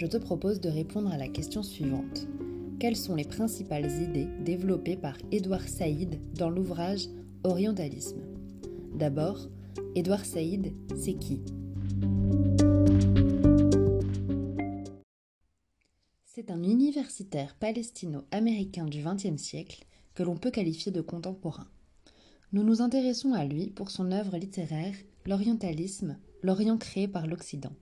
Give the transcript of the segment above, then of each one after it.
je te propose de répondre à la question suivante. Quelles sont les principales idées développées par Édouard Saïd dans l'ouvrage Orientalisme? D'abord, Édouard Saïd, c'est qui? C'est un universitaire palestino-américain du XXe siècle que l'on peut qualifier de contemporain. Nous nous intéressons à lui pour son œuvre littéraire L'orientalisme, l'Orient créé par l'Occident.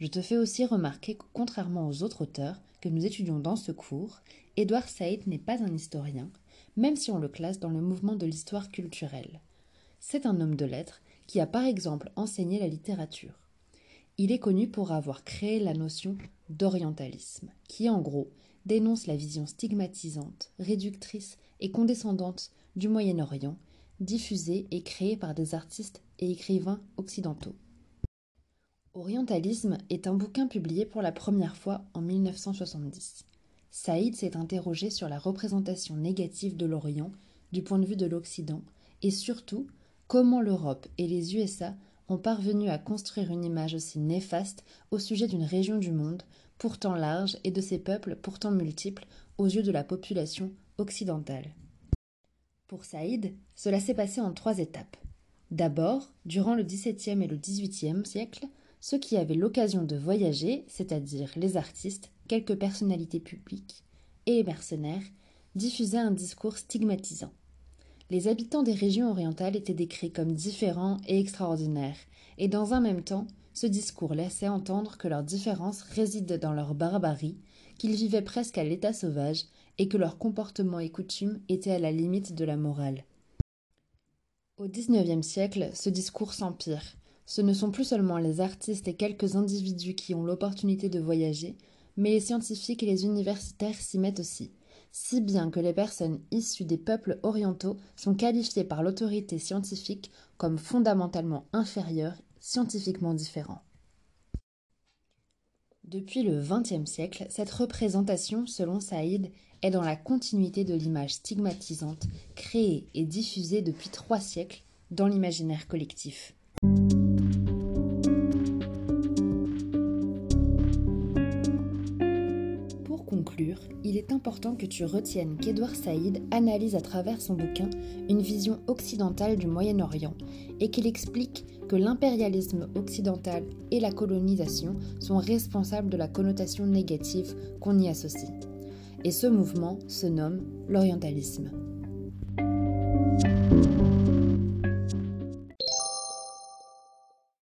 Je te fais aussi remarquer que contrairement aux autres auteurs que nous étudions dans ce cours, Édouard Saïd n'est pas un historien, même si on le classe dans le mouvement de l'histoire culturelle. C'est un homme de lettres qui a par exemple enseigné la littérature. Il est connu pour avoir créé la notion d'orientalisme, qui en gros dénonce la vision stigmatisante, réductrice et condescendante du Moyen-Orient, diffusée et créée par des artistes et écrivains occidentaux. Orientalisme est un bouquin publié pour la première fois en 1970. Saïd s'est interrogé sur la représentation négative de l'Orient du point de vue de l'Occident et surtout comment l'Europe et les USA ont parvenu à construire une image aussi néfaste au sujet d'une région du monde pourtant large et de ses peuples pourtant multiples aux yeux de la population occidentale. Pour Saïd, cela s'est passé en trois étapes. D'abord, durant le XVIIe et le XVIIIe siècle, ceux qui avaient l'occasion de voyager, c'est-à-dire les artistes, quelques personnalités publiques et les mercenaires, diffusaient un discours stigmatisant. Les habitants des régions orientales étaient décrits comme différents et extraordinaires, et dans un même temps, ce discours laissait entendre que leur différence réside dans leur barbarie, qu'ils vivaient presque à l'état sauvage et que leurs comportements et coutumes étaient à la limite de la morale. Au XIXe siècle, ce discours s'empire. Ce ne sont plus seulement les artistes et quelques individus qui ont l'opportunité de voyager, mais les scientifiques et les universitaires s'y mettent aussi, si bien que les personnes issues des peuples orientaux sont qualifiées par l'autorité scientifique comme fondamentalement inférieures scientifiquement différents. Depuis le XXe siècle, cette représentation, selon Saïd, est dans la continuité de l'image stigmatisante créée et diffusée depuis trois siècles dans l'imaginaire collectif. Il est important que tu retiennes qu'Edouard Saïd analyse à travers son bouquin une vision occidentale du Moyen-Orient et qu'il explique que l'impérialisme occidental et la colonisation sont responsables de la connotation négative qu'on y associe. Et ce mouvement se nomme l'orientalisme.